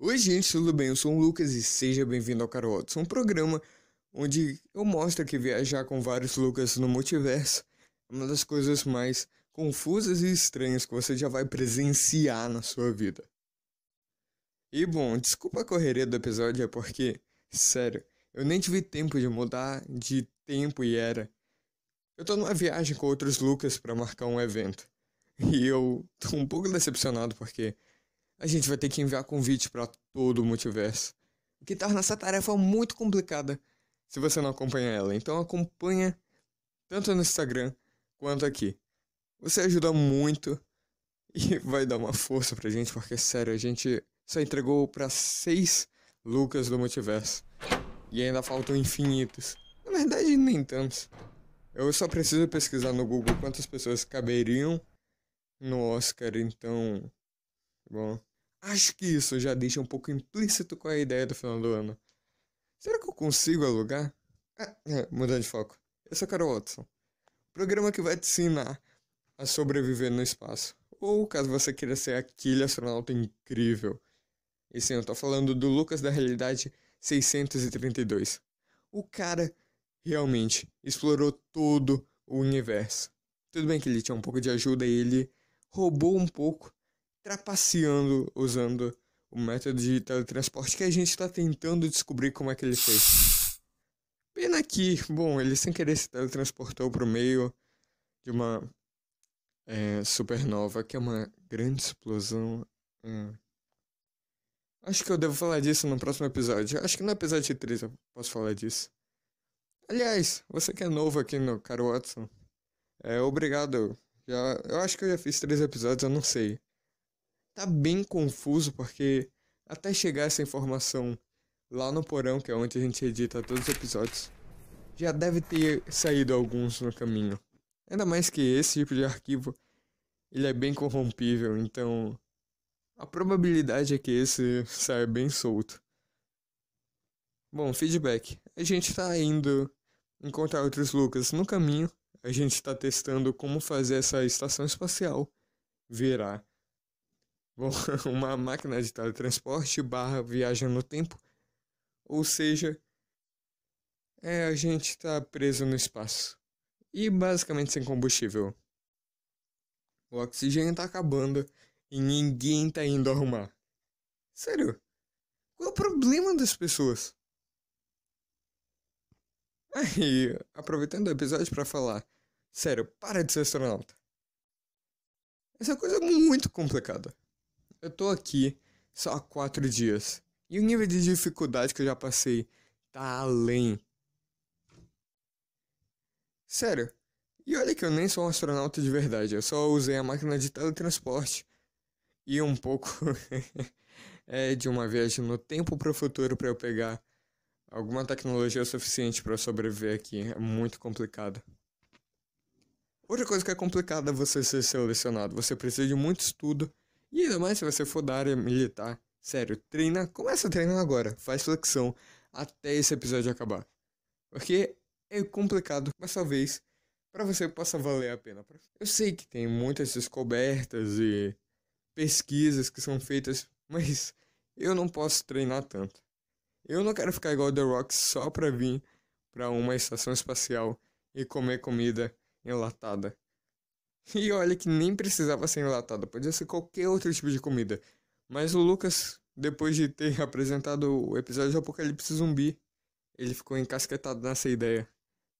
Oi, gente, tudo bem? Eu sou o Lucas e seja bem-vindo ao Caro Watson, um programa onde eu mostro que viajar com vários Lucas no multiverso é uma das coisas mais confusas e estranhas que você já vai presenciar na sua vida. E bom, desculpa a correria do episódio, é porque, sério, eu nem tive tempo de mudar de tempo e era. Eu tô numa viagem com outros Lucas para marcar um evento. E eu tô um pouco decepcionado porque a gente vai ter que enviar convite para todo o multiverso. O que torna essa tarefa muito complicada se você não acompanha ela. Então acompanha tanto no Instagram quanto aqui. Você ajuda muito e vai dar uma força pra gente, porque sério, a gente só entregou para seis Lucas do multiverso. E ainda faltam infinitos. Na verdade, nem tantos. Eu só preciso pesquisar no Google quantas pessoas caberiam no Oscar, então. Bom. Acho que isso já deixa um pouco implícito com a ideia do final do ano. Será que eu consigo alugar? Ah, é, mudando de foco. Eu sou Carol Watson. Programa que vai te ensinar a sobreviver no espaço. Ou caso você queira ser aquele astronauta incrível. E sim, eu tô falando do Lucas da Realidade 632. O cara realmente explorou todo o universo. Tudo bem que ele tinha um pouco de ajuda e ele roubou um pouco trapaceando usando o método de teletransporte que a gente está tentando descobrir como é que ele fez. Pena que, bom, ele sem querer se teletransportou para o meio de uma é, supernova, que é uma grande explosão. É. Acho que eu devo falar disso no próximo episódio. Acho que no episódio 3 eu posso falar disso. Aliás, você que é novo aqui no Caro Watson, é, obrigado. Já, eu acho que eu já fiz três episódios, eu não sei tá bem confuso porque até chegar essa informação lá no porão, que é onde a gente edita todos os episódios, já deve ter saído alguns no caminho. Ainda mais que esse tipo de arquivo ele é bem corrompível, então a probabilidade é que esse saia bem solto. Bom, feedback. A gente tá indo encontrar outros Lucas no caminho. A gente está testando como fazer essa estação espacial virar uma máquina de teletransporte barra viagem no tempo. Ou seja, é, a gente está preso no espaço. E basicamente sem combustível. O oxigênio está acabando e ninguém está indo arrumar. Sério? Qual é o problema das pessoas? Aí, aproveitando o episódio para falar, sério, para de ser astronauta. Essa coisa é muito complicada. Eu tô aqui só há quatro dias. E o nível de dificuldade que eu já passei tá além. Sério. E olha que eu nem sou um astronauta de verdade, eu só usei a máquina de teletransporte. E um pouco é de uma viagem no tempo para o futuro para eu pegar alguma tecnologia suficiente para sobreviver aqui. É muito complicado. Outra coisa que é complicada é você ser selecionado. Você precisa de muito estudo e ainda mais se você for da área militar. Sério, treina, começa a treinar agora, faz flexão até esse episódio acabar. Porque é complicado, mas talvez para você possa valer a pena. Eu sei que tem muitas descobertas e pesquisas que são feitas, mas eu não posso treinar tanto. Eu não quero ficar igual The Rock só pra vir para uma estação espacial e comer comida enlatada. E olha que nem precisava ser enlatada, podia ser qualquer outro tipo de comida. Mas o Lucas, depois de ter apresentado o episódio de Apocalipse Zumbi, ele ficou encasquetado nessa ideia.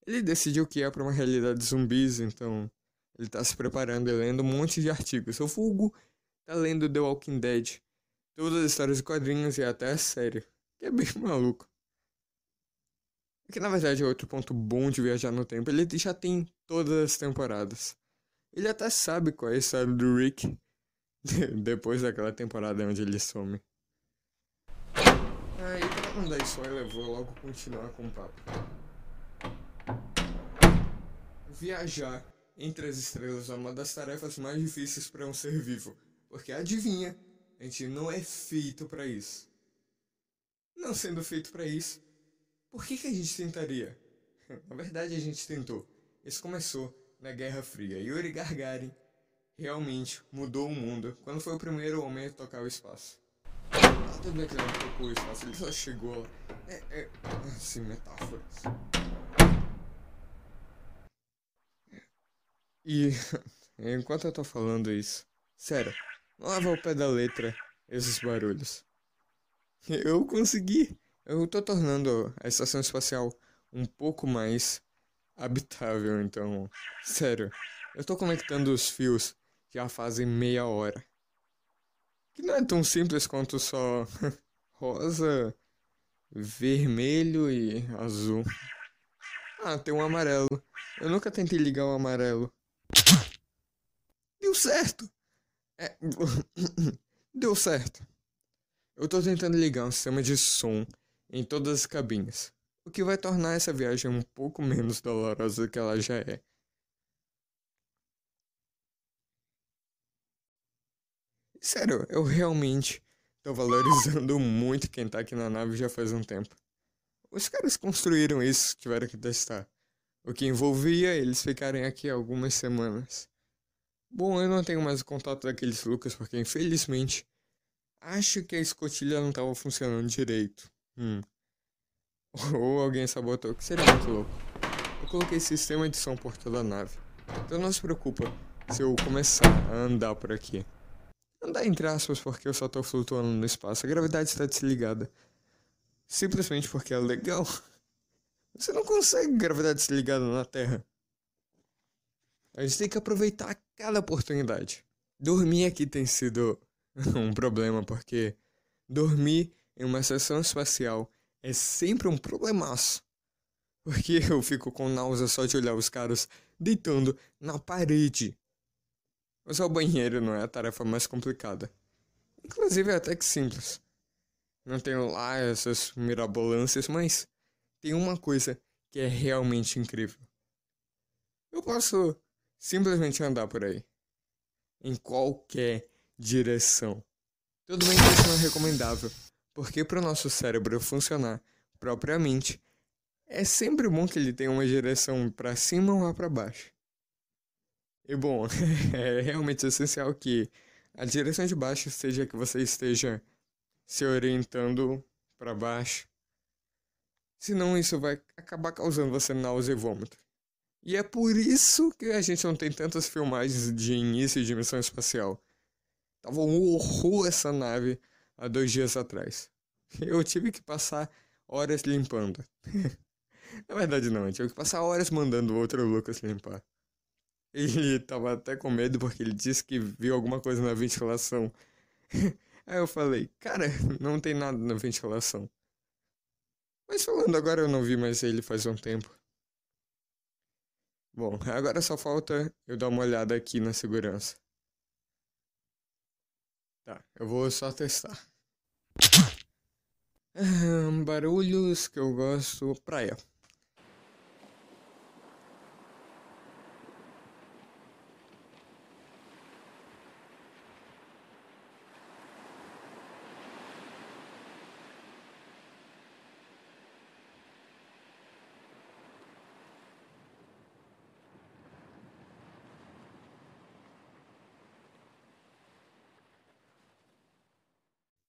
Ele decidiu que é para uma realidade de zumbis, então ele tá se preparando e lendo um monte de artigos. O Fulgo tá lendo The Walking Dead, todas as histórias de quadrinhos e até a série, que é bem maluco. É que na verdade é outro ponto bom de viajar no tempo, ele já tem todas as temporadas. Ele até sabe qual é a história do Rick depois daquela temporada onde ele some. Aí, pra não dar spoiler, vou logo continuar com o papo. Viajar entre as estrelas é uma das tarefas mais difíceis para um ser vivo, porque adivinha, a gente não é feito para isso. Não sendo feito para isso, por que, que a gente tentaria? Na verdade, a gente tentou. Isso começou na Guerra Fria. Yuri Gagarin realmente mudou o mundo quando foi o primeiro homem a tocar o espaço. tudo bem que ele não procurou espaço, ele só chegou lá. É, é, assim, metáforas. E enquanto eu tô falando isso, sério, não leva ao pé da letra esses barulhos. Eu consegui. Eu tô tornando a estação espacial um pouco mais habitável, então, sério, eu tô conectando os fios já fazem meia hora. Que não é tão simples quanto só rosa, vermelho e azul. Ah, tem um amarelo. Eu nunca tentei ligar o amarelo. Deu certo! É... Deu certo. Eu tô tentando ligar um sistema de som em todas as cabines, o que vai tornar essa viagem um pouco menos dolorosa do que ela já é. Sério, eu realmente tô valorizando muito quem tá aqui na nave já faz um tempo. Os caras construíram isso, tiveram que testar. O que envolvia eles ficarem aqui algumas semanas. Bom, eu não tenho mais o contato daqueles Lucas porque, infelizmente, acho que a escotilha não estava funcionando direito. Hum. Ou alguém sabotou, que seria muito louco. Eu coloquei sistema de som por toda a nave. Então não se preocupa se eu começar a andar por aqui. Andar entre aspas porque eu só tô flutuando no espaço. A gravidade está desligada. Simplesmente porque é legal. Você não consegue gravidade desligada na Terra. A gente tem que aproveitar cada oportunidade. Dormir aqui tem sido um problema, porque dormir em uma estação espacial é sempre um problemaço. Porque eu fico com náusea só de olhar os caras deitando na parede. Usar o banheiro não é a tarefa mais complicada. Inclusive é até que simples. Não tenho lá essas mirabolâncias, mas tem uma coisa que é realmente incrível. Eu posso simplesmente andar por aí. Em qualquer direção. Tudo bem que isso não é recomendável, porque para o nosso cérebro funcionar propriamente, é sempre bom que ele tenha uma direção para cima ou para baixo. E bom, é realmente essencial que a direção de baixo seja que você esteja se orientando para baixo. Senão isso vai acabar causando você náusea e vômito. E é por isso que a gente não tem tantas filmagens de início de missão espacial. Tava um horror essa nave há dois dias atrás. Eu tive que passar horas limpando. Na verdade não, eu tive que passar horas mandando o outro Lucas limpar. Ele tava até com medo porque ele disse que viu alguma coisa na ventilação. Aí eu falei, cara, não tem nada na ventilação. Mas falando agora eu não vi mais ele faz um tempo. Bom, agora só falta eu dar uma olhada aqui na segurança. Tá, eu vou só testar. barulhos que eu gosto. Praia.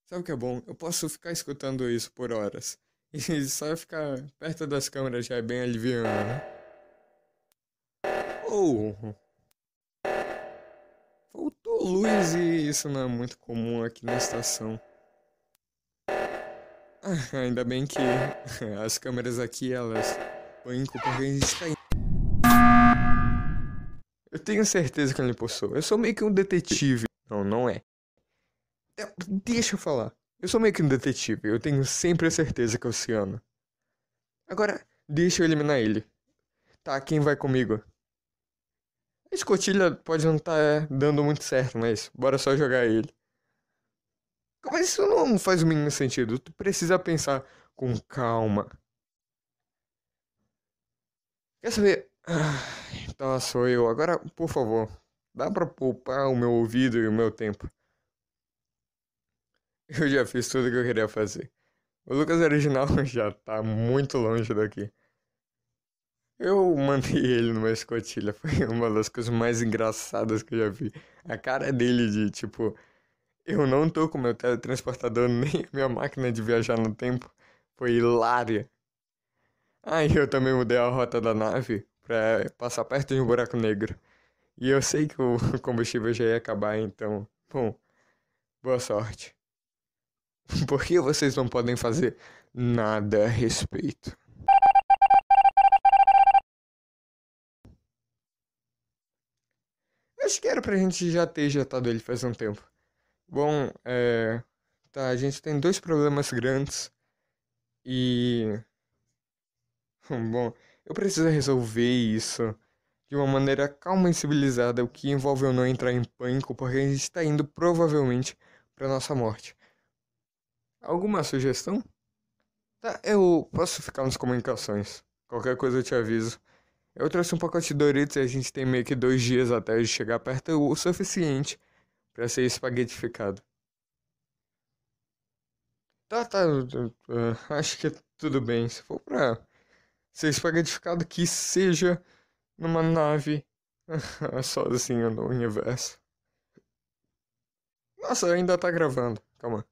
Sabe o que é bom? Eu posso ficar escutando isso por horas. E só ficar perto das câmeras já é bem aliviando, né? Oh! Faltou luz e isso não é muito comum aqui na estação. Ah, ainda bem que as câmeras aqui, elas culpa porque a gente tá. Eu tenho certeza que ele possui. Eu sou meio que um detetive. Não, não é. Deixa eu falar. Eu sou meio que um detetive. Eu tenho sempre a certeza que é o Oceano. Agora, deixa eu eliminar ele. Tá, quem vai comigo? A escotilha pode não estar tá dando muito certo, mas bora só jogar ele. Mas isso não faz o mínimo sentido. Tu precisa pensar com calma. Quer saber? Ah, tá, sou eu. Agora, por favor, dá pra poupar o meu ouvido e o meu tempo. Eu já fiz tudo que eu queria fazer. O Lucas original já tá muito longe daqui. Eu mandei ele numa escotilha. Foi uma das coisas mais engraçadas que eu já vi. A cara dele de tipo. Eu não tô com meu teletransportador nem minha máquina de viajar no tempo. Foi hilária. E eu também mudei a rota da nave pra passar perto de um buraco negro. E eu sei que o combustível já ia acabar, então, bom, boa sorte. Por que vocês não podem fazer nada a respeito? Acho que era pra gente já ter jetado ele faz um tempo. Bom, é. Tá, a gente tem dois problemas grandes. E. Bom, eu preciso resolver isso de uma maneira calma e civilizada, o que envolve eu não entrar em pânico, porque a gente está indo provavelmente para nossa morte. Alguma sugestão? Tá, eu posso ficar nas comunicações. Qualquer coisa eu te aviso. Eu trouxe um pacote de Doritos e a gente tem meio que dois dias até de chegar perto o suficiente para ser espaguetificado. Tá, tá. Acho que tudo bem. Se for pra ser espaguetificado, que seja numa nave sozinha no universo. Nossa, ainda tá gravando. Calma.